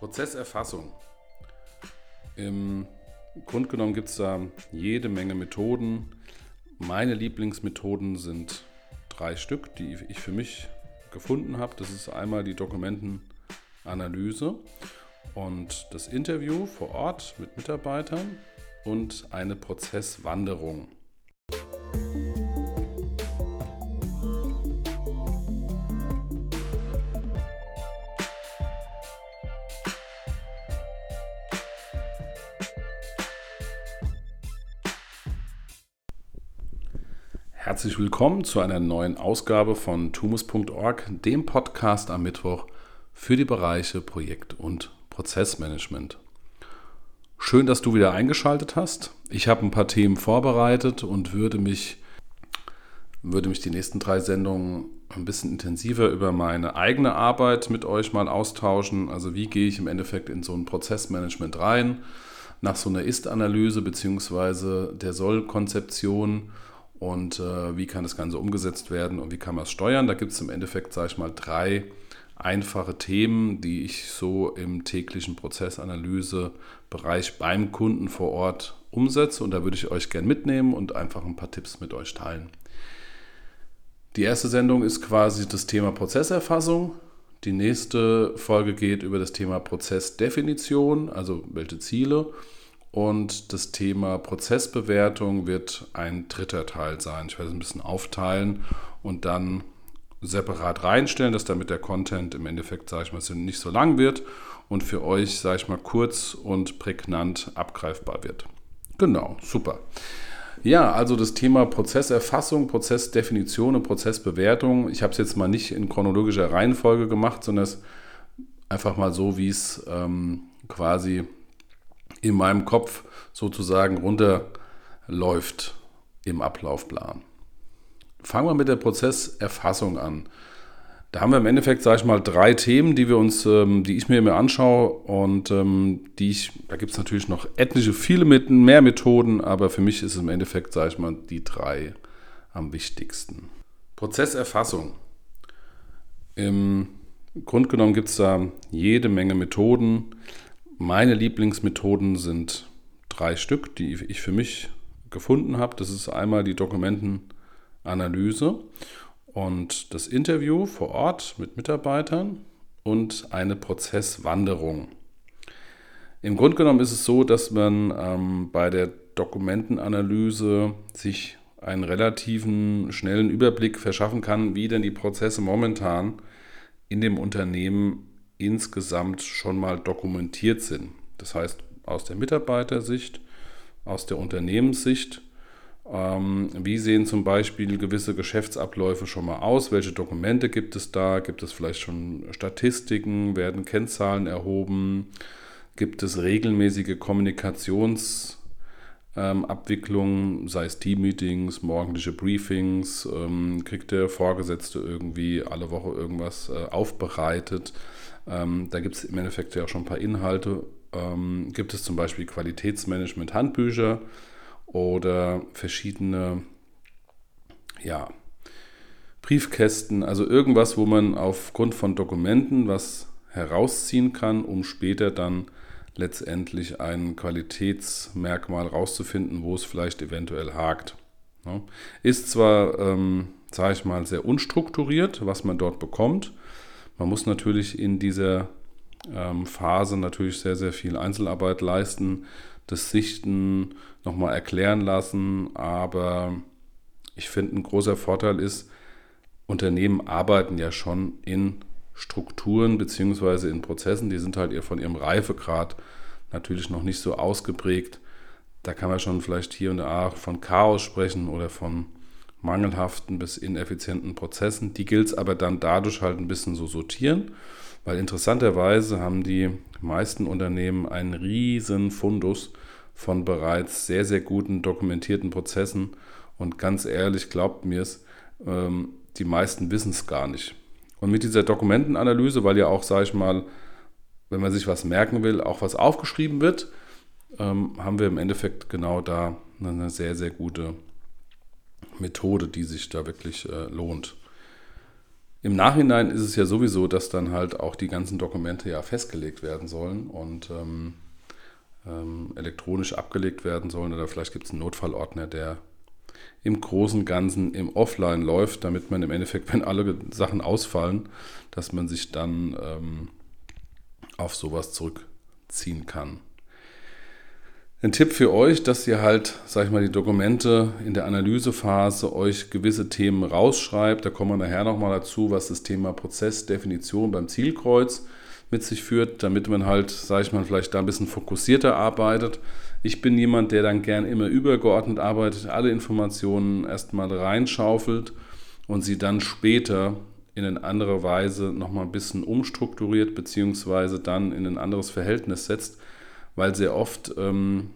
Prozesserfassung. Im Grunde genommen gibt es da jede Menge Methoden. Meine Lieblingsmethoden sind drei Stück, die ich für mich gefunden habe. Das ist einmal die Dokumentenanalyse und das Interview vor Ort mit Mitarbeitern und eine Prozesswanderung. Herzlich willkommen zu einer neuen Ausgabe von tumus.org, dem Podcast am Mittwoch für die Bereiche Projekt- und Prozessmanagement. Schön, dass du wieder eingeschaltet hast. Ich habe ein paar Themen vorbereitet und würde mich, würde mich die nächsten drei Sendungen ein bisschen intensiver über meine eigene Arbeit mit euch mal austauschen. Also wie gehe ich im Endeffekt in so ein Prozessmanagement rein, nach so einer Ist-Analyse bzw. der Soll-Konzeption und äh, wie kann das Ganze umgesetzt werden und wie kann man es steuern. Da gibt es im Endeffekt, sage ich mal, drei einfache Themen, die ich so im täglichen Prozessanalysebereich beim Kunden vor Ort umsetze. Und da würde ich euch gerne mitnehmen und einfach ein paar Tipps mit euch teilen. Die erste Sendung ist quasi das Thema Prozesserfassung. Die nächste Folge geht über das Thema Prozessdefinition, also welche Ziele und das Thema Prozessbewertung wird ein dritter Teil sein. Ich werde es ein bisschen aufteilen und dann separat reinstellen, dass damit der Content im Endeffekt, sage ich mal, nicht so lang wird und für euch, sage ich mal, kurz und prägnant abgreifbar wird. Genau, super. Ja, also das Thema Prozesserfassung, Prozessdefinition und Prozessbewertung. Ich habe es jetzt mal nicht in chronologischer Reihenfolge gemacht, sondern es einfach mal so, wie es ähm, quasi in meinem Kopf sozusagen runterläuft im Ablaufplan. Fangen wir mit der Prozesserfassung an. Da haben wir im Endeffekt, sage ich mal, drei Themen, die wir uns, ähm, die ich mir immer anschaue und ähm, die ich, da gibt es natürlich noch etliche, viele mit, mehr Methoden, aber für mich ist es im Endeffekt, sage ich mal, die drei am wichtigsten. Prozesserfassung. Im Grunde genommen gibt es da jede Menge Methoden. Meine Lieblingsmethoden sind drei Stück, die ich für mich gefunden habe. Das ist einmal die Dokumentenanalyse und das Interview vor Ort mit Mitarbeitern und eine Prozesswanderung. Im Grunde genommen ist es so, dass man ähm, bei der Dokumentenanalyse sich einen relativen schnellen Überblick verschaffen kann, wie denn die Prozesse momentan in dem Unternehmen insgesamt schon mal dokumentiert sind. Das heißt, aus der Mitarbeitersicht, aus der Unternehmenssicht, ähm, wie sehen zum Beispiel gewisse Geschäftsabläufe schon mal aus? Welche Dokumente gibt es da? Gibt es vielleicht schon Statistiken? Werden Kennzahlen erhoben? Gibt es regelmäßige Kommunikationsabwicklungen, ähm, sei es Teammeetings, morgendliche Briefings? Ähm, kriegt der Vorgesetzte irgendwie alle Woche irgendwas äh, aufbereitet? Ähm, da gibt es im Endeffekt ja auch schon ein paar Inhalte. Ähm, gibt es zum Beispiel Qualitätsmanagement-Handbücher oder verschiedene ja, Briefkästen, also irgendwas, wo man aufgrund von Dokumenten was herausziehen kann, um später dann letztendlich ein Qualitätsmerkmal rauszufinden, wo es vielleicht eventuell hakt. Ist zwar, ähm, sage ich mal, sehr unstrukturiert, was man dort bekommt, man muss natürlich in dieser ähm, Phase natürlich sehr, sehr viel Einzelarbeit leisten, das Sichten nochmal erklären lassen, aber ich finde, ein großer Vorteil ist, Unternehmen arbeiten ja schon in Strukturen bzw. in Prozessen, die sind halt von ihrem Reifegrad natürlich noch nicht so ausgeprägt. Da kann man schon vielleicht hier und da von Chaos sprechen oder von mangelhaften bis ineffizienten Prozessen. Die gilt es aber dann dadurch halt ein bisschen so sortieren, weil interessanterweise haben die meisten Unternehmen einen riesen Fundus von bereits sehr, sehr guten dokumentierten Prozessen. Und ganz ehrlich, glaubt mir es, ähm, die meisten wissen es gar nicht. Und mit dieser Dokumentenanalyse, weil ja auch, sage ich mal, wenn man sich was merken will, auch was aufgeschrieben wird, ähm, haben wir im Endeffekt genau da eine sehr, sehr gute Methode, die sich da wirklich äh, lohnt. Im Nachhinein ist es ja sowieso, dass dann halt auch die ganzen Dokumente ja festgelegt werden sollen und ähm, ähm, elektronisch abgelegt werden sollen. Oder vielleicht gibt es einen Notfallordner, der im Großen Ganzen im Offline läuft, damit man im Endeffekt, wenn alle Sachen ausfallen, dass man sich dann ähm, auf sowas zurückziehen kann. Ein Tipp für euch, dass ihr halt, sag ich mal, die Dokumente in der Analysephase euch gewisse Themen rausschreibt. Da kommen wir nachher nochmal dazu, was das Thema Prozessdefinition beim Zielkreuz mit sich führt, damit man halt, sag ich mal, vielleicht da ein bisschen fokussierter arbeitet. Ich bin jemand, der dann gern immer übergeordnet arbeitet, alle Informationen erstmal reinschaufelt und sie dann später in eine andere Weise nochmal ein bisschen umstrukturiert, beziehungsweise dann in ein anderes Verhältnis setzt weil sehr oft ähm,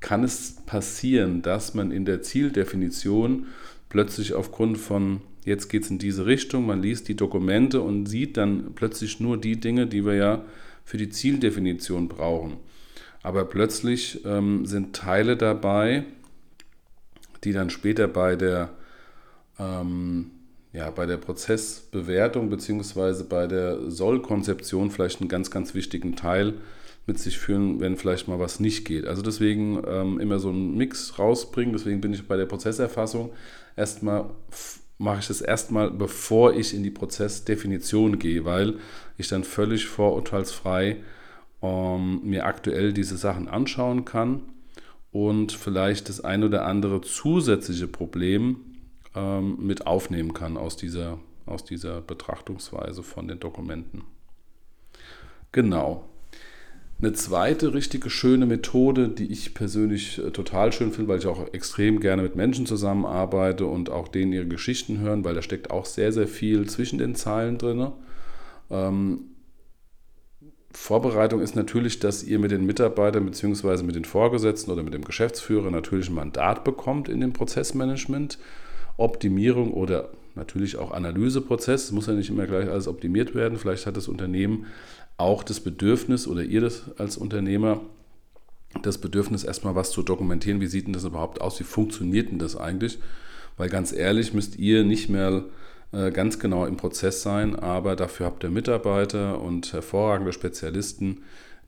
kann es passieren, dass man in der Zieldefinition plötzlich aufgrund von, jetzt geht es in diese Richtung, man liest die Dokumente und sieht dann plötzlich nur die Dinge, die wir ja für die Zieldefinition brauchen. Aber plötzlich ähm, sind Teile dabei, die dann später bei der, ähm, ja, bei der Prozessbewertung bzw. bei der Sollkonzeption vielleicht einen ganz, ganz wichtigen Teil mit sich führen, wenn vielleicht mal was nicht geht. Also deswegen ähm, immer so einen Mix rausbringen. Deswegen bin ich bei der Prozesserfassung erstmal mache ich das erstmal, bevor ich in die Prozessdefinition gehe, weil ich dann völlig vorurteilsfrei ähm, mir aktuell diese Sachen anschauen kann und vielleicht das ein oder andere zusätzliche Problem ähm, mit aufnehmen kann aus dieser, aus dieser Betrachtungsweise von den Dokumenten. Genau. Eine zweite richtige schöne Methode, die ich persönlich äh, total schön finde, weil ich auch extrem gerne mit Menschen zusammenarbeite und auch denen ihre Geschichten hören, weil da steckt auch sehr, sehr viel zwischen den Zeilen drin. Ähm, Vorbereitung ist natürlich, dass ihr mit den Mitarbeitern bzw. mit den Vorgesetzten oder mit dem Geschäftsführer natürlich ein Mandat bekommt in dem Prozessmanagement. Optimierung oder natürlich auch Analyseprozess. Es muss ja nicht immer gleich alles optimiert werden. Vielleicht hat das Unternehmen auch das Bedürfnis oder ihr das als Unternehmer das Bedürfnis, erstmal was zu dokumentieren. Wie sieht denn das überhaupt aus? Wie funktioniert denn das eigentlich? Weil ganz ehrlich müsst ihr nicht mehr äh, ganz genau im Prozess sein, aber dafür habt ihr Mitarbeiter und hervorragende Spezialisten,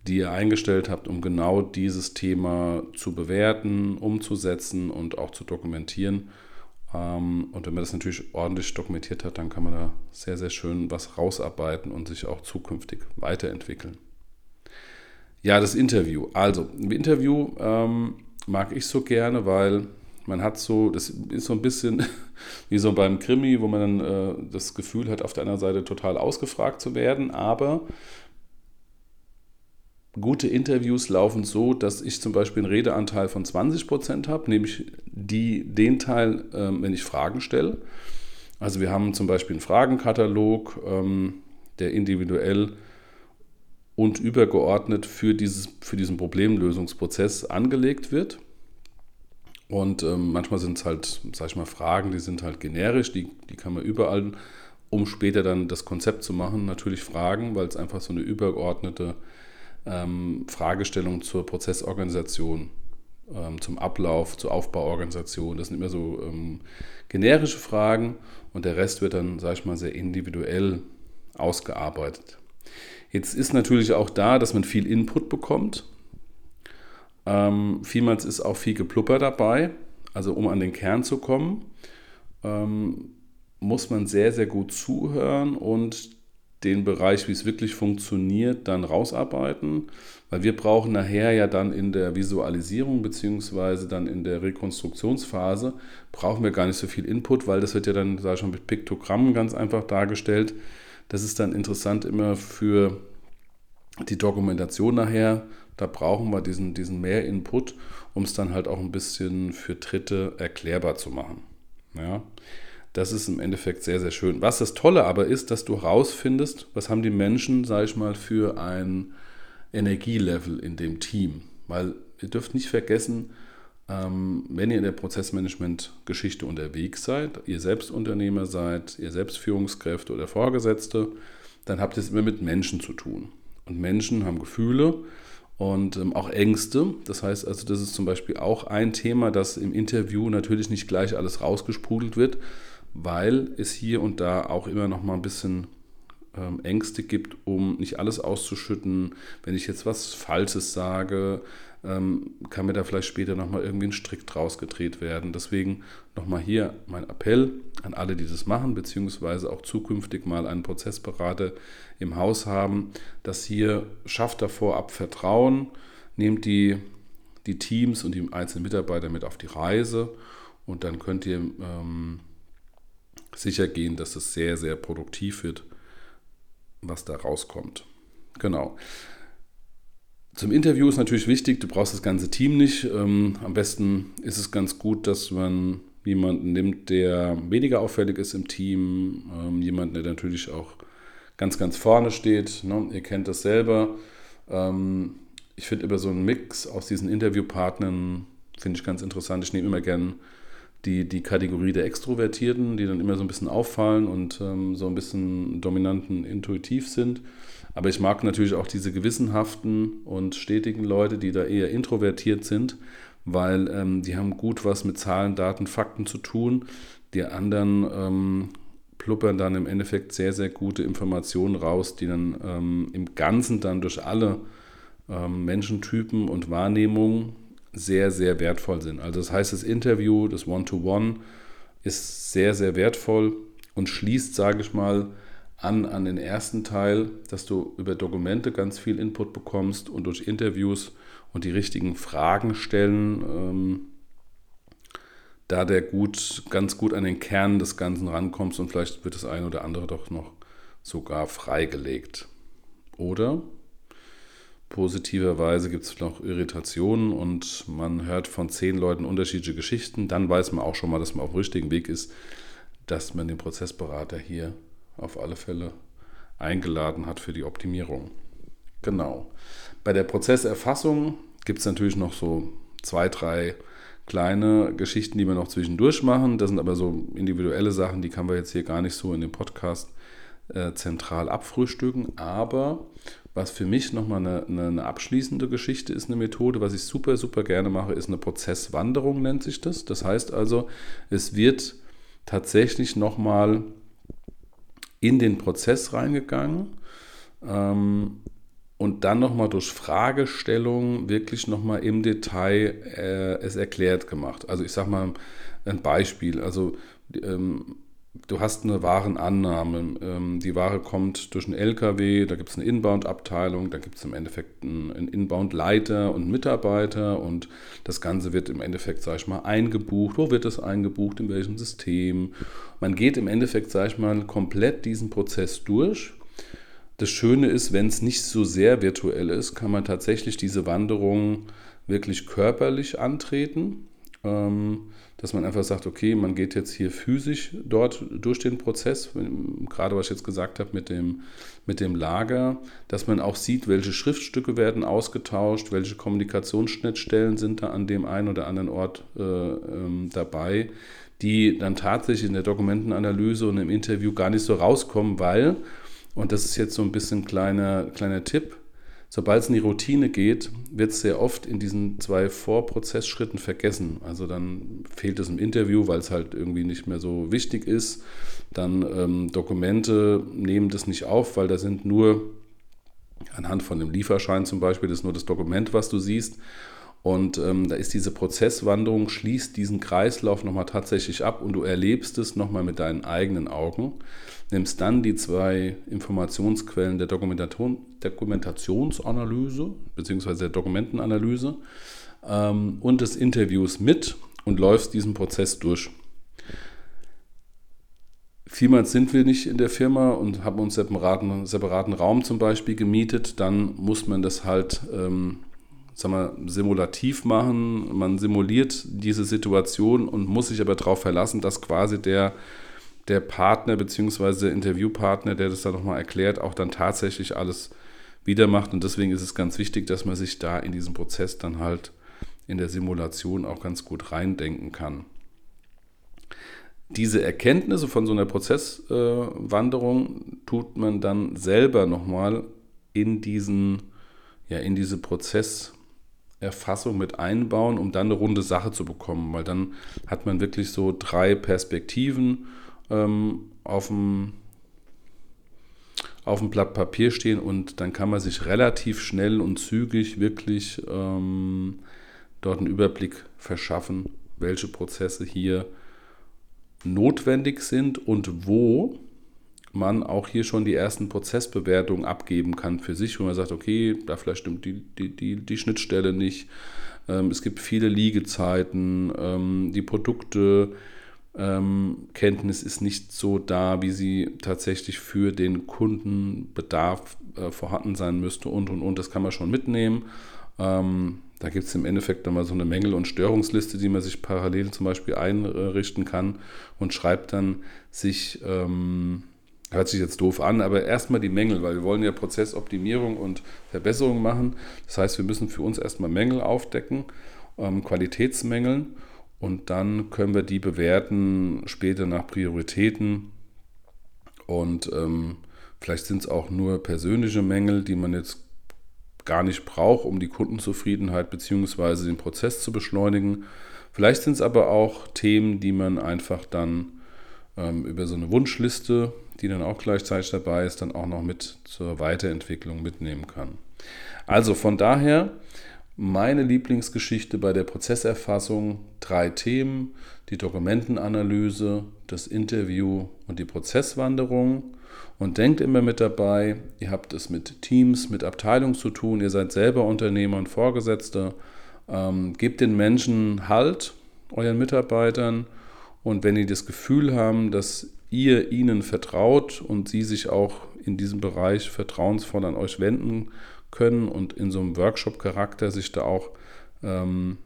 die ihr eingestellt habt, um genau dieses Thema zu bewerten, umzusetzen und auch zu dokumentieren. Ähm, und wenn man das natürlich ordentlich dokumentiert hat, dann kann man da sehr, sehr schön was rausarbeiten und sich auch zukünftig weiterentwickeln. Ja, das Interview. Also, im Interview ähm, mag ich so gerne, weil man hat so, das ist so ein bisschen wie so beim Krimi, wo man dann äh, das Gefühl hat, auf der anderen Seite total ausgefragt zu werden, aber gute Interviews laufen so, dass ich zum Beispiel einen Redeanteil von 20% habe, nämlich die, den Teil, ähm, wenn ich Fragen stelle. Also wir haben zum Beispiel einen Fragenkatalog, ähm, der individuell und übergeordnet für, dieses, für diesen Problemlösungsprozess angelegt wird. Und ähm, manchmal sind es halt, sag ich mal, Fragen, die sind halt generisch, die, die kann man überall, um später dann das Konzept zu machen, natürlich fragen, weil es einfach so eine übergeordnete ähm, Fragestellungen zur Prozessorganisation, ähm, zum Ablauf, zur Aufbauorganisation. Das sind immer so ähm, generische Fragen und der Rest wird dann, sage ich mal, sehr individuell ausgearbeitet. Jetzt ist natürlich auch da, dass man viel Input bekommt. Ähm, vielmals ist auch viel Geplupper dabei. Also um an den Kern zu kommen, ähm, muss man sehr, sehr gut zuhören und den Bereich, wie es wirklich funktioniert, dann rausarbeiten, weil wir brauchen nachher ja dann in der Visualisierung beziehungsweise dann in der Rekonstruktionsphase brauchen wir gar nicht so viel Input, weil das wird ja dann, sage ich schon, mit Piktogrammen ganz einfach dargestellt. Das ist dann interessant immer für die Dokumentation nachher. Da brauchen wir diesen, diesen mehr Input, um es dann halt auch ein bisschen für Dritte erklärbar zu machen. Ja. Das ist im Endeffekt sehr, sehr schön. Was das Tolle aber ist, dass du rausfindest, was haben die Menschen, sage ich mal, für ein Energielevel in dem Team. Weil ihr dürft nicht vergessen, ähm, wenn ihr in der Prozessmanagement-Geschichte unterwegs seid, ihr selbst Unternehmer seid, ihr selbst Führungskräfte oder Vorgesetzte, dann habt ihr es immer mit Menschen zu tun. Und Menschen haben Gefühle und ähm, auch Ängste. Das heißt also, das ist zum Beispiel auch ein Thema, dass im Interview natürlich nicht gleich alles rausgesprudelt wird, weil es hier und da auch immer noch mal ein bisschen ähm, Ängste gibt, um nicht alles auszuschütten. Wenn ich jetzt was Falsches sage, ähm, kann mir da vielleicht später nochmal irgendwie ein Strick draus gedreht werden. Deswegen nochmal hier mein Appell an alle, die das machen, beziehungsweise auch zukünftig mal einen Prozessberater im Haus haben, dass hier schafft davor ab Vertrauen, nehmt die, die Teams und die einzelnen Mitarbeiter mit auf die Reise und dann könnt ihr ähm, sicher gehen, dass es sehr, sehr produktiv wird, was da rauskommt. Genau. Zum Interview ist natürlich wichtig, du brauchst das ganze Team nicht. Ähm, am besten ist es ganz gut, dass man jemanden nimmt, der weniger auffällig ist im Team, ähm, jemanden, der natürlich auch ganz, ganz vorne steht. Ne? Ihr kennt das selber. Ähm, ich finde immer so einen Mix aus diesen Interviewpartnern, finde ich ganz interessant. Ich nehme immer gern die, die Kategorie der Extrovertierten, die dann immer so ein bisschen auffallen und ähm, so ein bisschen dominanten intuitiv sind. Aber ich mag natürlich auch diese gewissenhaften und stetigen Leute, die da eher introvertiert sind, weil ähm, die haben gut was mit Zahlen, Daten, Fakten zu tun. Die anderen ähm, pluppern dann im Endeffekt sehr, sehr gute Informationen raus, die dann ähm, im Ganzen dann durch alle ähm, Menschentypen und Wahrnehmungen sehr, sehr wertvoll sind. Also das heißt, das Interview, das One-to-One -One ist sehr, sehr wertvoll und schließt, sage ich mal, an an den ersten Teil, dass du über Dokumente ganz viel Input bekommst und durch Interviews und die richtigen Fragen stellen, ähm, da der gut, ganz gut an den Kern des Ganzen rankommst und vielleicht wird das eine oder andere doch noch sogar freigelegt. Oder positiverweise gibt es noch Irritationen und man hört von zehn Leuten unterschiedliche Geschichten, dann weiß man auch schon mal, dass man auf dem richtigen Weg ist, dass man den Prozessberater hier auf alle Fälle eingeladen hat für die Optimierung. Genau. Bei der Prozesserfassung gibt es natürlich noch so zwei, drei kleine Geschichten, die wir noch zwischendurch machen. Das sind aber so individuelle Sachen, die kann man jetzt hier gar nicht so in dem Podcast äh, zentral abfrühstücken. Aber was für mich nochmal eine, eine, eine abschließende Geschichte ist, eine Methode, was ich super, super gerne mache, ist eine Prozesswanderung, nennt sich das. Das heißt also, es wird tatsächlich nochmal in den Prozess reingegangen ähm, und dann nochmal durch Fragestellungen wirklich nochmal im Detail äh, es erklärt gemacht. Also ich sage mal ein Beispiel. Also ähm, du hast eine Warenannahme. Ähm, die Ware kommt durch einen LKW, da gibt es eine Inbound-Abteilung, da gibt es im Endeffekt einen, einen Inbound-Leiter und Mitarbeiter und das Ganze wird im Endeffekt, sag ich mal, eingebucht. Wo wird es eingebucht? In welchem System? Man geht im Endeffekt, sag ich mal, komplett diesen Prozess durch. Das Schöne ist, wenn es nicht so sehr virtuell ist, kann man tatsächlich diese Wanderung wirklich körperlich antreten. Ähm, dass man einfach sagt, okay, man geht jetzt hier physisch dort durch den Prozess, gerade was ich jetzt gesagt habe mit dem, mit dem Lager, dass man auch sieht, welche Schriftstücke werden ausgetauscht, welche Kommunikationsschnittstellen sind da an dem einen oder anderen Ort äh, ähm, dabei, die dann tatsächlich in der Dokumentenanalyse und im Interview gar nicht so rauskommen, weil, und das ist jetzt so ein bisschen kleiner, kleiner Tipp, Sobald es in die Routine geht, wird es sehr oft in diesen zwei Vorprozessschritten vergessen. Also dann fehlt es im Interview, weil es halt irgendwie nicht mehr so wichtig ist. Dann ähm, Dokumente nehmen das nicht auf, weil da sind nur anhand von dem Lieferschein zum Beispiel, das ist nur das Dokument, was du siehst. Und ähm, da ist diese Prozesswanderung, schließt diesen Kreislauf nochmal tatsächlich ab und du erlebst es nochmal mit deinen eigenen Augen nimmst dann die zwei Informationsquellen der Dokumentation, Dokumentationsanalyse bzw. der Dokumentenanalyse ähm, und des Interviews mit und läufst diesen Prozess durch. Vielmals sind wir nicht in der Firma und haben uns separaten, separaten Raum zum Beispiel gemietet, dann muss man das halt ähm, sagen wir, simulativ machen. Man simuliert diese Situation und muss sich aber darauf verlassen, dass quasi der der Partner bzw. Interviewpartner, der das dann nochmal erklärt, auch dann tatsächlich alles wieder macht. Und deswegen ist es ganz wichtig, dass man sich da in diesen Prozess dann halt in der Simulation auch ganz gut reindenken kann. Diese Erkenntnisse von so einer Prozesswanderung äh, tut man dann selber nochmal in diesen, ja, in diese Prozesserfassung mit einbauen, um dann eine runde Sache zu bekommen, weil dann hat man wirklich so drei Perspektiven ähm, auf dem auf dem Blatt Papier stehen und dann kann man sich relativ schnell und zügig wirklich ähm, dort einen Überblick verschaffen, welche Prozesse hier notwendig sind und wo man auch hier schon die ersten Prozessbewertungen abgeben kann für sich, wo man sagt, okay, da vielleicht stimmt die, die, die, die Schnittstelle nicht. Ähm, es gibt viele Liegezeiten, ähm, die Produkte, ähm, ist nicht so da, wie sie tatsächlich für den Kundenbedarf äh, vorhanden sein müsste und und und. Das kann man schon mitnehmen. Da gibt es im Endeffekt nochmal so eine Mängel- und Störungsliste, die man sich parallel zum Beispiel einrichten kann und schreibt dann sich, hört sich jetzt doof an, aber erstmal die Mängel, weil wir wollen ja Prozessoptimierung und Verbesserung machen. Das heißt, wir müssen für uns erstmal Mängel aufdecken, ähm, Qualitätsmängeln und dann können wir die bewerten später nach Prioritäten. Und ähm, vielleicht sind es auch nur persönliche Mängel, die man jetzt gar nicht braucht, um die Kundenzufriedenheit bzw. den Prozess zu beschleunigen. Vielleicht sind es aber auch Themen, die man einfach dann ähm, über so eine Wunschliste, die dann auch gleichzeitig dabei ist, dann auch noch mit zur Weiterentwicklung mitnehmen kann. Also von daher meine Lieblingsgeschichte bei der Prozesserfassung drei Themen, die Dokumentenanalyse, das Interview und die Prozesswanderung. Und denkt immer mit dabei, ihr habt es mit Teams, mit Abteilungen zu tun, ihr seid selber Unternehmer und Vorgesetzte. Ähm, gebt den Menschen Halt, euren Mitarbeitern. Und wenn die das Gefühl haben, dass ihr ihnen vertraut und sie sich auch in diesem Bereich vertrauensvoll an euch wenden können und in so einem Workshop-Charakter sich da auch ähm,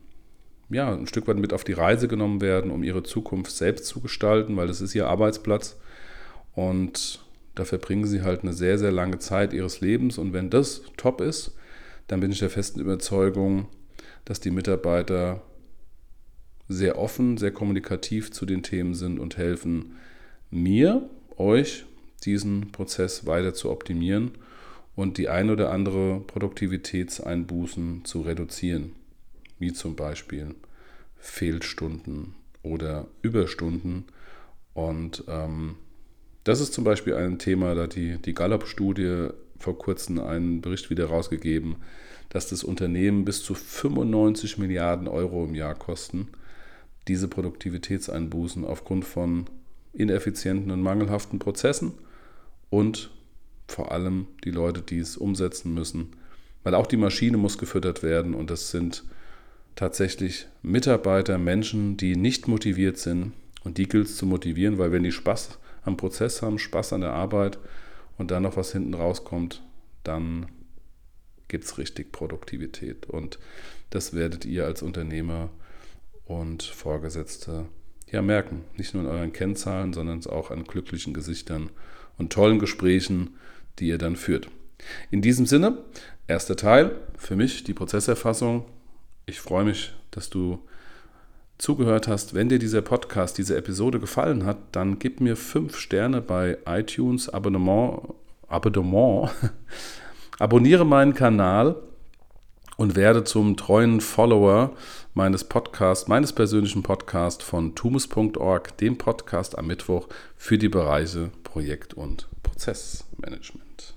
ja, ein Stück weit mit auf die Reise genommen werden, um ihre Zukunft selbst zu gestalten, weil das ist ihr Arbeitsplatz. Und da verbringen sie halt eine sehr, sehr lange Zeit ihres Lebens. Und wenn das top ist, dann bin ich der festen Überzeugung, dass die Mitarbeiter sehr offen, sehr kommunikativ zu den Themen sind und helfen mir, euch, diesen Prozess weiter zu optimieren und die ein oder andere Produktivitätseinbußen zu reduzieren, wie zum Beispiel Fehlstunden oder Überstunden. Und ähm, das ist zum Beispiel ein Thema, da die, die Gallup-Studie vor kurzem einen Bericht wieder rausgegeben, dass das Unternehmen bis zu 95 Milliarden Euro im Jahr kosten, diese Produktivitätseinbußen aufgrund von ineffizienten und mangelhaften Prozessen und vor allem die Leute, die es umsetzen müssen. Weil auch die Maschine muss gefüttert werden und das sind tatsächlich Mitarbeiter, Menschen, die nicht motiviert sind und die gilt es zu motivieren, weil wenn die Spaß am Prozess haben, Spaß an der Arbeit und dann noch was hinten rauskommt, dann gibt es richtig Produktivität. Und das werdet ihr als Unternehmer und Vorgesetzte ja merken. Nicht nur in euren Kennzahlen, sondern auch an glücklichen Gesichtern und tollen Gesprächen, die ihr dann führt. In diesem Sinne, erster Teil, für mich die Prozesserfassung. Ich freue mich, dass du zugehört hast. Wenn dir dieser Podcast, diese Episode gefallen hat, dann gib mir fünf Sterne bei iTunes, Abonnement, Abonnement. abonniere meinen Kanal und werde zum treuen Follower meines Podcasts, meines persönlichen Podcasts von tumus.org, dem Podcast am Mittwoch für die Bereiche Projekt und Prozessmanagement.